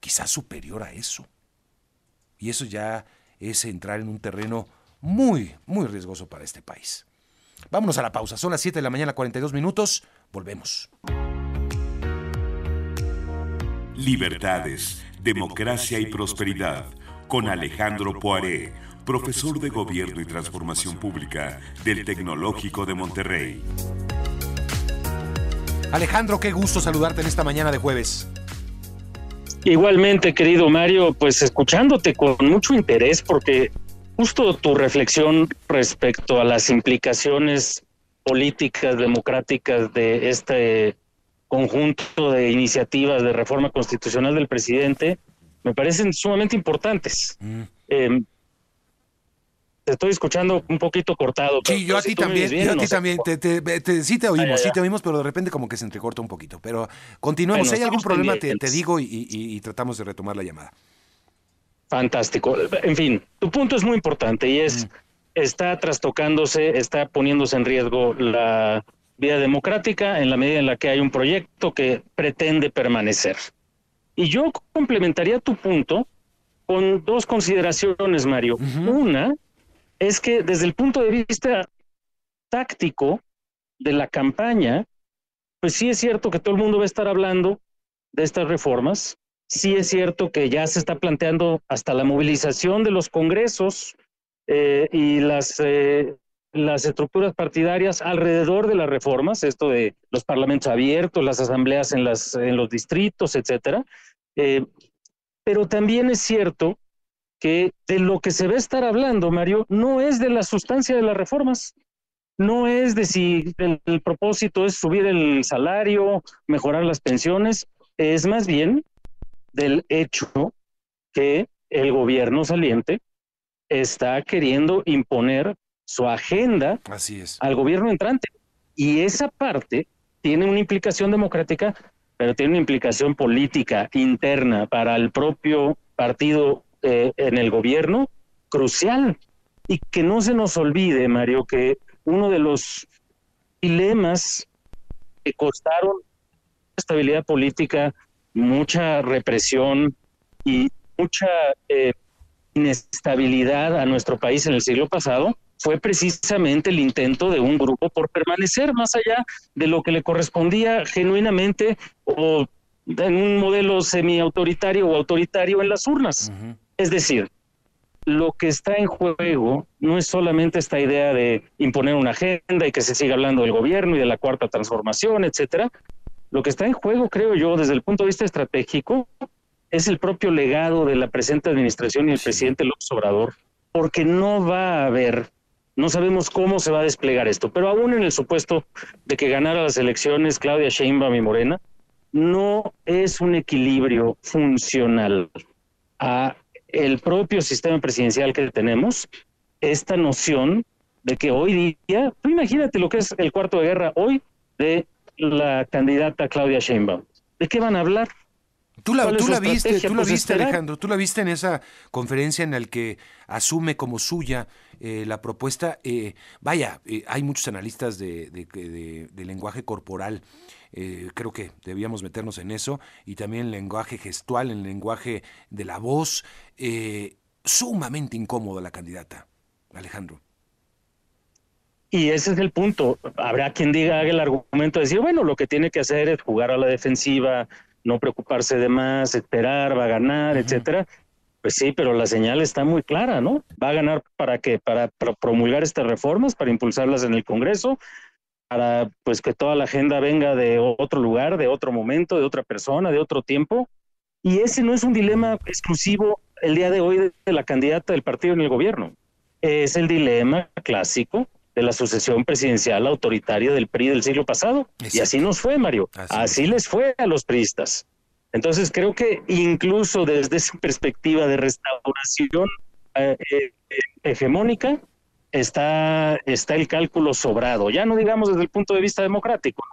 quizás superior a eso. Y eso ya es entrar en un terreno muy, muy riesgoso para este país. Vámonos a la pausa. Son las 7 de la mañana, 42 minutos. Volvemos. Libertades, democracia y prosperidad. Con Alejandro Poiré, profesor de Gobierno y Transformación Pública del Tecnológico de Monterrey. Alejandro, qué gusto saludarte en esta mañana de jueves. Igualmente, querido Mario, pues escuchándote con mucho interés porque justo tu reflexión respecto a las implicaciones políticas democráticas de este conjunto de iniciativas de reforma constitucional del presidente me parecen sumamente importantes. Eh, te estoy escuchando un poquito cortado. Sí, yo a ti también, bien, yo a ti también, te, te- te- sí te oímos, Ah, sí te oímos, pero de repente como que se entrecorta un poquito. Pero continuemos, Bueno, si hay algún problema te, te digo y, y- y tratamos de retomar la llamada. Fantástico. En fin, tu punto es muy importante y es, está trastocándose, está poniéndose en riesgo la vida democrática en la medida en la que hay un proyecto que pretende permanecer. Y yo complementaría tu punto con dos consideraciones, Mario. Una es que desde el punto de vista táctico de la campaña, pues sí es cierto que todo el mundo va a estar hablando de estas reformas. Sí es cierto que ya se está planteando hasta la movilización de los congresos eh, y las, eh, las estructuras partidarias alrededor de las reformas, esto de los parlamentos abiertos, las asambleas en los distritos, etcétera. Eh, pero también es cierto que de lo que se va a estar hablando, Mario, no es de la sustancia de las reformas, no es de si el, el propósito es subir el salario, mejorar las pensiones, es más bien del hecho que el gobierno saliente está queriendo imponer su agenda Así es. al gobierno entrante. Y esa parte tiene una implicación democrática, pero tiene una implicación política interna para el propio partido eh, en el gobierno crucial. Y que no se nos olvide, Mario, que uno de los dilemas que costaron estabilidad política, mucha represión y mucha eh, inestabilidad a nuestro país en el siglo pasado fue precisamente el intento de un grupo por permanecer más allá de lo que le correspondía genuinamente o en un modelo semi-autoritario o autoritario en las urnas. Es decir, lo que está en juego no es solamente esta idea de imponer una agenda y que se siga hablando del gobierno y de la cuarta transformación, etcétera. Lo que está en juego, creo yo, desde el punto de vista estratégico, es el propio legado de la presente administración y el presidente López Obrador, porque no va a haber, no sabemos cómo se va a desplegar esto, pero aún en el supuesto de que ganara las elecciones Claudia Sheinbaum y Morena, no es un equilibrio funcional a el propio sistema presidencial que tenemos, esta noción de que hoy día, tú imagínate lo que es el cuarto de guerra hoy de la candidata Claudia Sheinbaum. ¿De qué van a hablar? Tú la, ¿Cuál es tú la viste, estrategia? tú la Pues viste. Alejandro, tú la viste en esa conferencia en la que asume como suya eh, la propuesta. eh, vaya, eh, hay muchos analistas de, de- de- de lenguaje corporal. Eh, creo que debíamos meternos en eso y también el lenguaje gestual, el lenguaje de la voz. eh, sumamente incómoda la candidata, Alejandro. Y ese es el punto. Habrá quien diga, haga el argumento de decir, bueno, lo que tiene que hacer es jugar a la defensiva, no preocuparse de más, esperar, va a ganar, etcétera. Pues sí, pero la señal está muy clara, ¿no? Va a ganar para qué? Para, pro- promulgar estas reformas, para impulsarlas en el Congreso, para pues que toda la agenda venga de otro lugar, de otro momento, de otra persona, de otro tiempo. Y ese no es un dilema exclusivo el día de hoy de, la candidata del partido en el gobierno. Es el dilema clásico de la sucesión presidencial autoritaria del PRI del siglo pasado. Y así nos fue, Mario. Así, les fue a los priistas. Entonces creo que incluso desde esa perspectiva de restauración eh, eh, hegemónica está, está el cálculo sobrado. Ya no digamos desde el punto de vista democrático.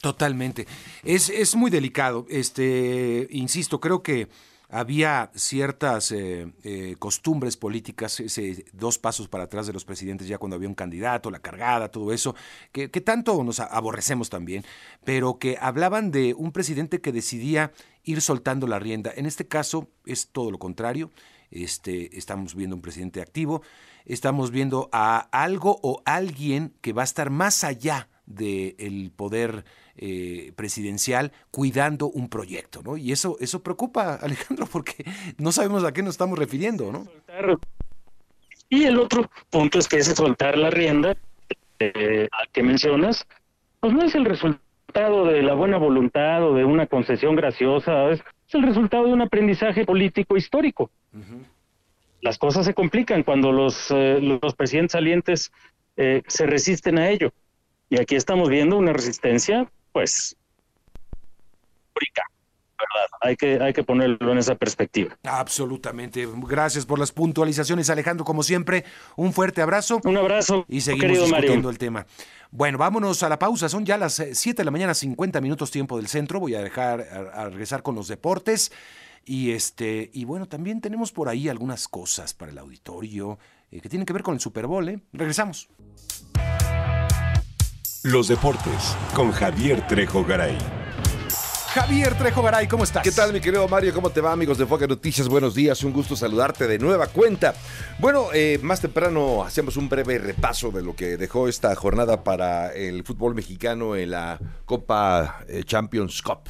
Totalmente. Es, es muy delicado. Este, insisto, creo que había ciertas eh, eh, costumbres políticas, ese dos pasos para atrás de los presidentes ya cuando había un candidato, la cargada, todo eso, que, que tanto nos aborrecemos también, pero que hablaban de un presidente que decidía ir soltando la rienda. En este caso es todo lo contrario. Este, estamos viendo un presidente activo, estamos viendo a algo o alguien que va a estar más allá del poder eh, presidencial cuidando un proyecto, ¿no? Y eso, eso preocupa, Alejandro, porque no sabemos a qué nos estamos refiriendo, ¿no? Y el otro punto es que ese soltar la rienda eh, que mencionas, pues no es el resultado de la buena voluntad o de una concesión graciosa, es, es el resultado de un aprendizaje político histórico. Las cosas se complican cuando los, eh, los presidentes salientes eh, se resisten a ello. Y aquí estamos viendo una resistencia, pues, histórica, ¿verdad? Hay que, hay que ponerlo en esa perspectiva. Absolutamente. Gracias por las puntualizaciones, Alejandro. Como siempre, un fuerte abrazo. Un abrazo. Y seguimos querido discutiendo Mario. el tema. Bueno, vámonos a la pausa. Son ya las 7 de la mañana, 50 minutos tiempo del centro. Voy a dejar a, a regresar con los deportes. Y este, y bueno, también tenemos por ahí algunas cosas para el auditorio eh, que tienen que ver con el Super Bowl, ¿eh? Regresamos. Los deportes con Javier Trejo Garay. Javier Trejo Garay, ¿cómo estás? ¿Qué tal, mi querido Mario? ¿Cómo te va, amigos de Foca Noticias? Buenos días, un gusto saludarte de nueva cuenta. Bueno, eh, más temprano hacemos un breve repaso de lo que dejó esta jornada para el fútbol mexicano en la Copa eh, Champions Cup,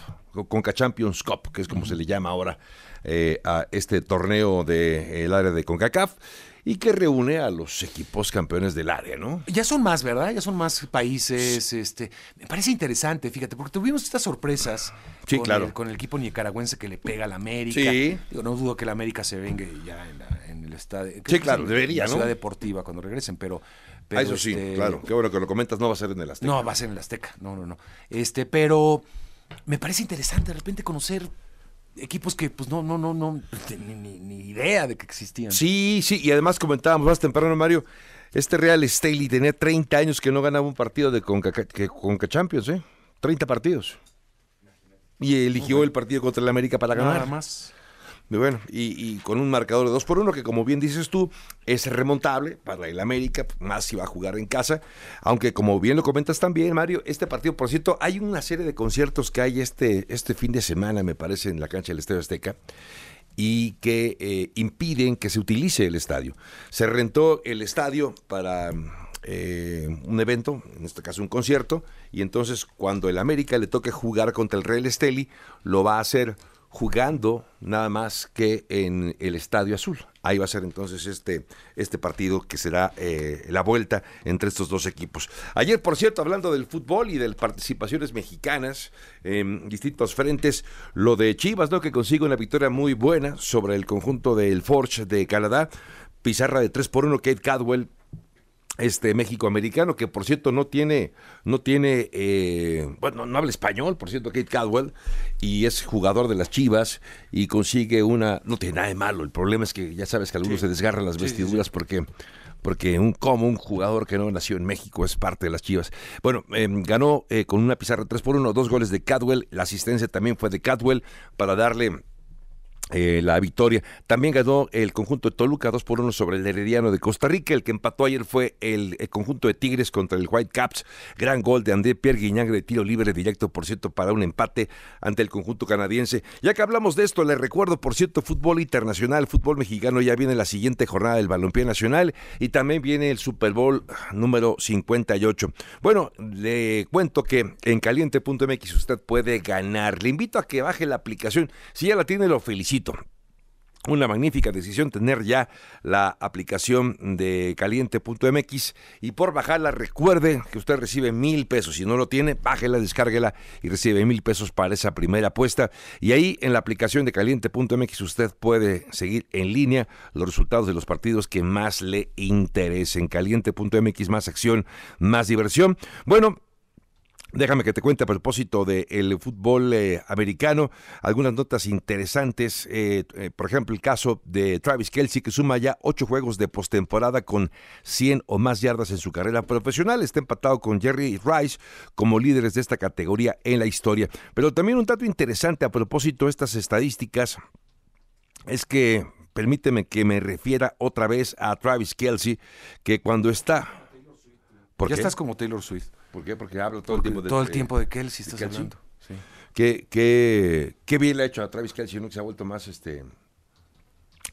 Conca Champions Cup, que es como se le llama ahora eh, a este torneo del área de CONCACAF y que reúne a los equipos campeones del área, ¿no? Ya son más, ¿verdad? Ya son más países. Este, me parece interesante, fíjate, porque tuvimos estas sorpresas Sí, con, claro. el, con el equipo nicaragüense que le pega a la América. Sí. Digo, no dudo que la América se venga ya en, la- en el estadio. Sí, claro, en debería, La ¿no? ciudad deportiva cuando regresen, pero. pero Ah, eso sí, este, claro. Qué bueno que lo comentas, no va a ser en el Azteca. No, va a ser en el Azteca. No, no, no. Este, pero me parece interesante de repente conocer equipos que, pues, no, no, no, no, ni, ni- ni idea de que existían. Sí, sí, y además comentábamos más temprano, Mario, este Real Staley tenía 30 años que no ganaba un partido de Conca, que- Conca Champions, ¿eh? 30 partidos. Y eligió el partido contra el América para ganar. Nada más. Bueno, y, y con un marcador de 2 por 1 que como bien dices tú, es remontable para el América, más si va a jugar en casa, aunque como bien lo comentas también, Mario, este partido, por cierto, hay una serie de conciertos que hay este, este fin de semana, me parece, en la cancha del Estadio Azteca, y que eh, impiden que se utilice el estadio. Se rentó el estadio para eh, un evento, en este caso un concierto, y entonces cuando el América le toque jugar contra el Real Esteli, lo va a hacer jugando nada más que en el Estadio Azul. Ahí va a ser entonces este, este partido que será eh, la vuelta entre estos dos equipos. Ayer, por cierto, hablando del fútbol y de participaciones mexicanas en distintos frentes, lo de Chivas, ¿no? Que consigue una victoria muy buena sobre el conjunto del Forge de Canadá. Pizarra de 3 por 1, Kate Cadwell este México-americano, que por cierto no tiene, no tiene, eh, bueno, no habla español, por cierto, Kate Caldwell, y es jugador de las Chivas y consigue una, no tiene nada de malo, el problema es que ya sabes que algunos se desgarran las Sí, sí, sí. vestiduras porque porque un como un jugador que no nació en México es parte de las Chivas. Bueno, eh, ganó eh, con una pizarra 3 por 1, dos goles de Cadwell, la asistencia también fue de Cadwell para darle eh, la victoria. También ganó el conjunto de Toluca 2 por 1 sobre el Herediano de Costa Rica. El que empató ayer fue el, conjunto de Tigres contra el Whitecaps. Gran gol de André Pierre Guignac de tiro libre directo, por cierto, para un empate ante el conjunto canadiense. Ya que hablamos de esto, les recuerdo, por cierto, fútbol internacional, fútbol mexicano. Ya viene la siguiente jornada del Balompié Nacional y también viene el Super Bowl número 58. Bueno, le cuento que en caliente.mx usted puede ganar. Le invito a que baje la aplicación. Si ya la tiene, lo felicito. Una magnífica decisión tener ya la aplicación de caliente.mx y por bajarla recuerde que usted recibe mil pesos. Si no lo tiene, bájela, descárguela y recibe mil pesos para esa primera apuesta. Y ahí en la aplicación de caliente.mx usted puede seguir en línea los resultados de los partidos que más le interesen. Caliente.mx, más acción, más diversión. Bueno, Déjame que te cuente a propósito del fútbol eh, americano algunas notas interesantes. eh, eh, por ejemplo, el caso de Travis Kelsey, que suma ya ocho juegos de postemporada con 100 o más yardas en su carrera profesional. Está empatado con Jerry Rice como líderes de esta categoría en la historia. Pero también un dato interesante a propósito de estas estadísticas es que, permíteme que me refiera otra vez a Travis Kelsey, que cuando está. ¿Por ya qué? estás como Taylor Swift. ¿Por qué? Porque hablo todo el Porque tiempo de todo el tiempo de Kelsey estás Kelsey. hablando. Sí. Qué, qué, qué bien le ha hecho a Travis Kelsey, ¿no? Que se ha vuelto más, este,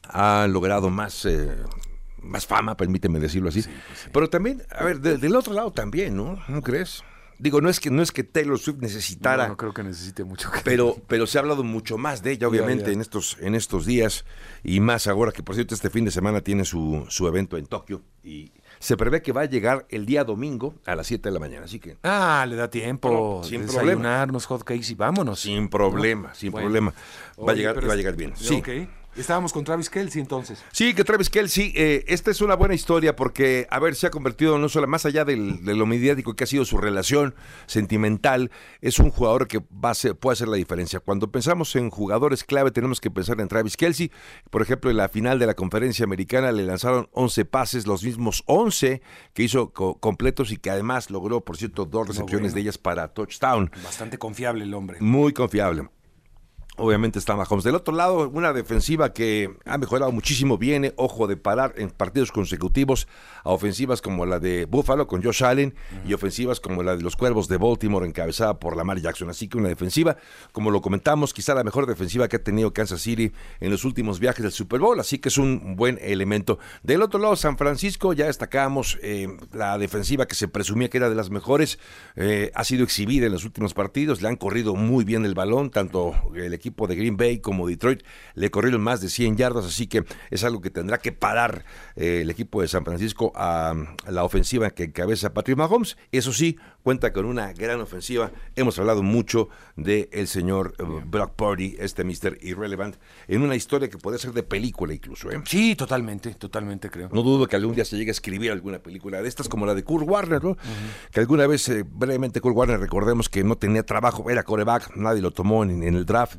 ha logrado más, eh, más fama, permíteme decirlo así. Pero también, a ver, de- del otro lado también, ¿no? ¿No crees? Digo, no es que no es que Taylor Swift necesitara, No, no creo que necesite mucho. que- pero, pero se ha hablado mucho más de ella, obviamente, ya. en estos, en estos días, y más ahora que por cierto este fin de semana tiene su, su evento en Tokio y se prevé que va a llegar el día domingo a las 7 de la mañana, así que Ah, le da tiempo. sin desayunar, problema. unos hot cakes y vámonos. Sin problema, sin Bueno. problema. Va a Oye, llegar, pero va a llegar bien. Sí. Ok. Estábamos con Travis Kelsey entonces. Sí, que Travis Kelsey, eh, esta es una buena historia porque, a ver, se ha convertido no solo más allá del- de lo mediático que ha sido su relación sentimental, es un jugador que va a ser- puede hacer la diferencia. Cuando pensamos en jugadores clave, tenemos que pensar en Travis Kelsey. Por ejemplo, en la final de la conferencia americana le lanzaron 11 pases, los mismos 11 que hizo co- completos y que además logró, por cierto, dos recepciones bueno. de ellas para touchdown. Bastante confiable el hombre. Muy confiable. Obviamente está Mahomes. Del otro lado, una defensiva que ha mejorado muchísimo. Viene, ojo, de parar en partidos consecutivos a ofensivas como la de Buffalo con Josh Allen y ofensivas como la de los Cuervos de Baltimore encabezada por Lamar Jackson. Así que una defensiva, como lo comentamos, quizá la mejor defensiva que ha tenido Kansas City en los últimos viajes del Super Bowl. Así que es un buen elemento. Del otro lado, San Francisco, ya destacábamos eh, la defensiva que se presumía que era de las mejores. eh, ha sido exhibida en los últimos partidos. Le han corrido muy bien el balón, tanto el equipo de Green Bay como Detroit le corrieron más de 100 yardas, así que es algo que tendrá que parar eh, el equipo de San Francisco a, a la ofensiva que encabeza Patrick Mahomes. Eso sí, cuenta con una gran ofensiva. Hemos hablado mucho del el señor eh, Brock Purdy, este Mr. Irrelevant, en una historia que puede ser de película incluso. ¿eh? Sí, totalmente, totalmente creo. No dudo que algún día se llegue a escribir alguna película de estas, como la de Kurt Warner, ¿no? Que alguna vez, eh, brevemente, Kurt Warner, recordemos que no tenía trabajo, era coreback, nadie lo tomó en, en el draft,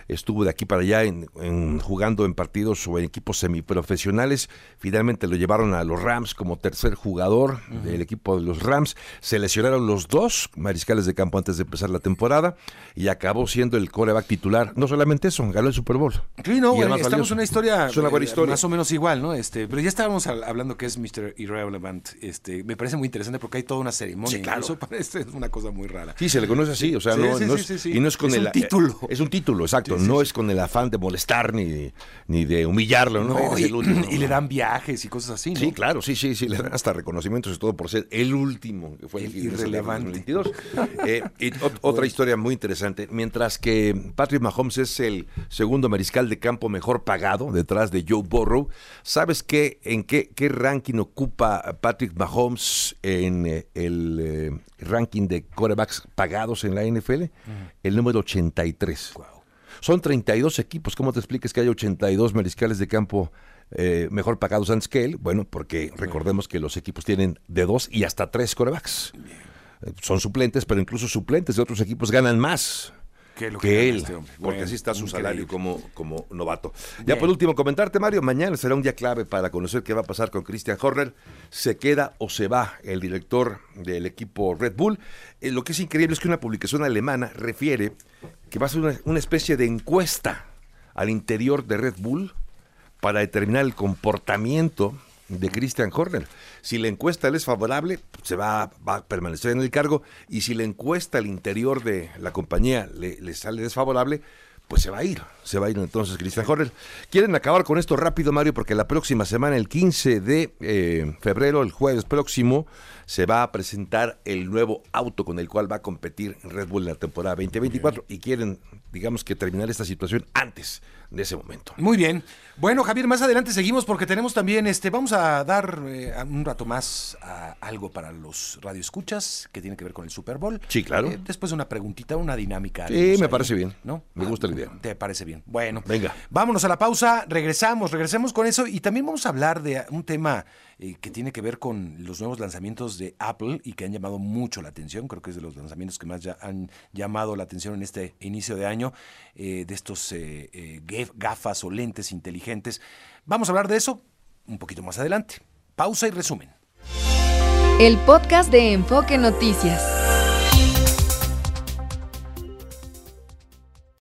estuvo de aquí para allá en, en- jugando en partidos o en equipos semiprofesionales. Finalmente lo llevaron a los Rams como tercer jugador del equipo de los Rams. Se lesionaron los dos mariscales de campo antes de empezar la temporada y acabó siendo el coreback titular. No solamente eso, ganó el Super Bowl. Sí, no, güey, estamos valioso. en una historia, Es una buena eh, historia. más o menos igual, ¿no? Este, pero ya estábamos hablando que es Mr. Irrelevant. Este, me parece muy interesante porque hay toda una ceremonia. Sí, claro. Eso parece una cosa muy rara. Sí, se le conoce así, o sea, Sí, no, sí, no es, y no es con Es el un título. Es un título, exacto. Sí, no sí. es con el afán de molestar ni de, ni de humillarlo, ¿no? Y, el último, y ¿no? le dan viajes y cosas así, ¿no? Sí, claro, sí, sí, sí, le dan hasta reconocimientos y todo por ser el último que fue El irrelevante. 2022. Eh, y ot- otra historia muy interesante, mientras que Patrick Mahomes es el segundo mariscal de campo mejor pagado detrás de Joe Burrow, ¿sabes qué, en qué, qué ranking ocupa Patrick Mahomes en eh, el eh, ranking de quarterbacks pagados en la NFL? El número 83. Son 32 equipos. ¿Cómo te explicas que hay 82 mariscales de campo eh, mejor pagados antes que él? Bueno, porque recordemos que los equipos tienen de dos y hasta tres corebacks. Eh, Son suplentes, pero incluso suplentes de otros equipos ganan más Que que, él, este hombre. porque Bueno, así está su salario como, como novato. Ya Bien. por último, comentarte, Mario, mañana será un día clave para conocer qué va a pasar con Christian Horner. ¿Se queda o se va el director del equipo Red Bull? Eh, lo que es increíble es que una publicación alemana refiere que va a ser una, una especie de encuesta al interior de Red Bull para determinar el comportamiento de Christian Horner. Si la encuesta le es favorable, se va, va a permanecer en el cargo y si la encuesta al interior de la compañía le, le sale desfavorable, pues se va a ir, se va a ir entonces Christian Horner. Quieren acabar con esto rápido, Mario, porque la próxima semana, el 15 de eh, febrero, el jueves próximo, se va a presentar el nuevo auto con el cual va a competir Red Bull en la temporada 2024 y quieren, digamos que terminar esta situación antes de ese momento. Muy bien. Bueno, Javier, más adelante seguimos porque tenemos también, este, vamos a dar eh, un rato más a algo para los radioescuchas que tiene que ver con el Super Bowl. Sí, claro. Eh, después de una preguntita, una dinámica. Sí, me ahí, parece bien. ¿No? Me gusta la idea. ¿Te parece bien? Bueno. Venga. Vámonos a la pausa, regresamos, regresemos con eso y también vamos a hablar de un tema eh, que tiene que ver con los nuevos lanzamientos de Apple y que han llamado mucho la atención. Creo que es de los lanzamientos que más ya han llamado la atención en este inicio de año, eh, de estos gaf- gafas o lentes inteligentes. Vamos a hablar de eso un poquito más adelante. Pausa y resumen. El podcast de Enfoque Noticias.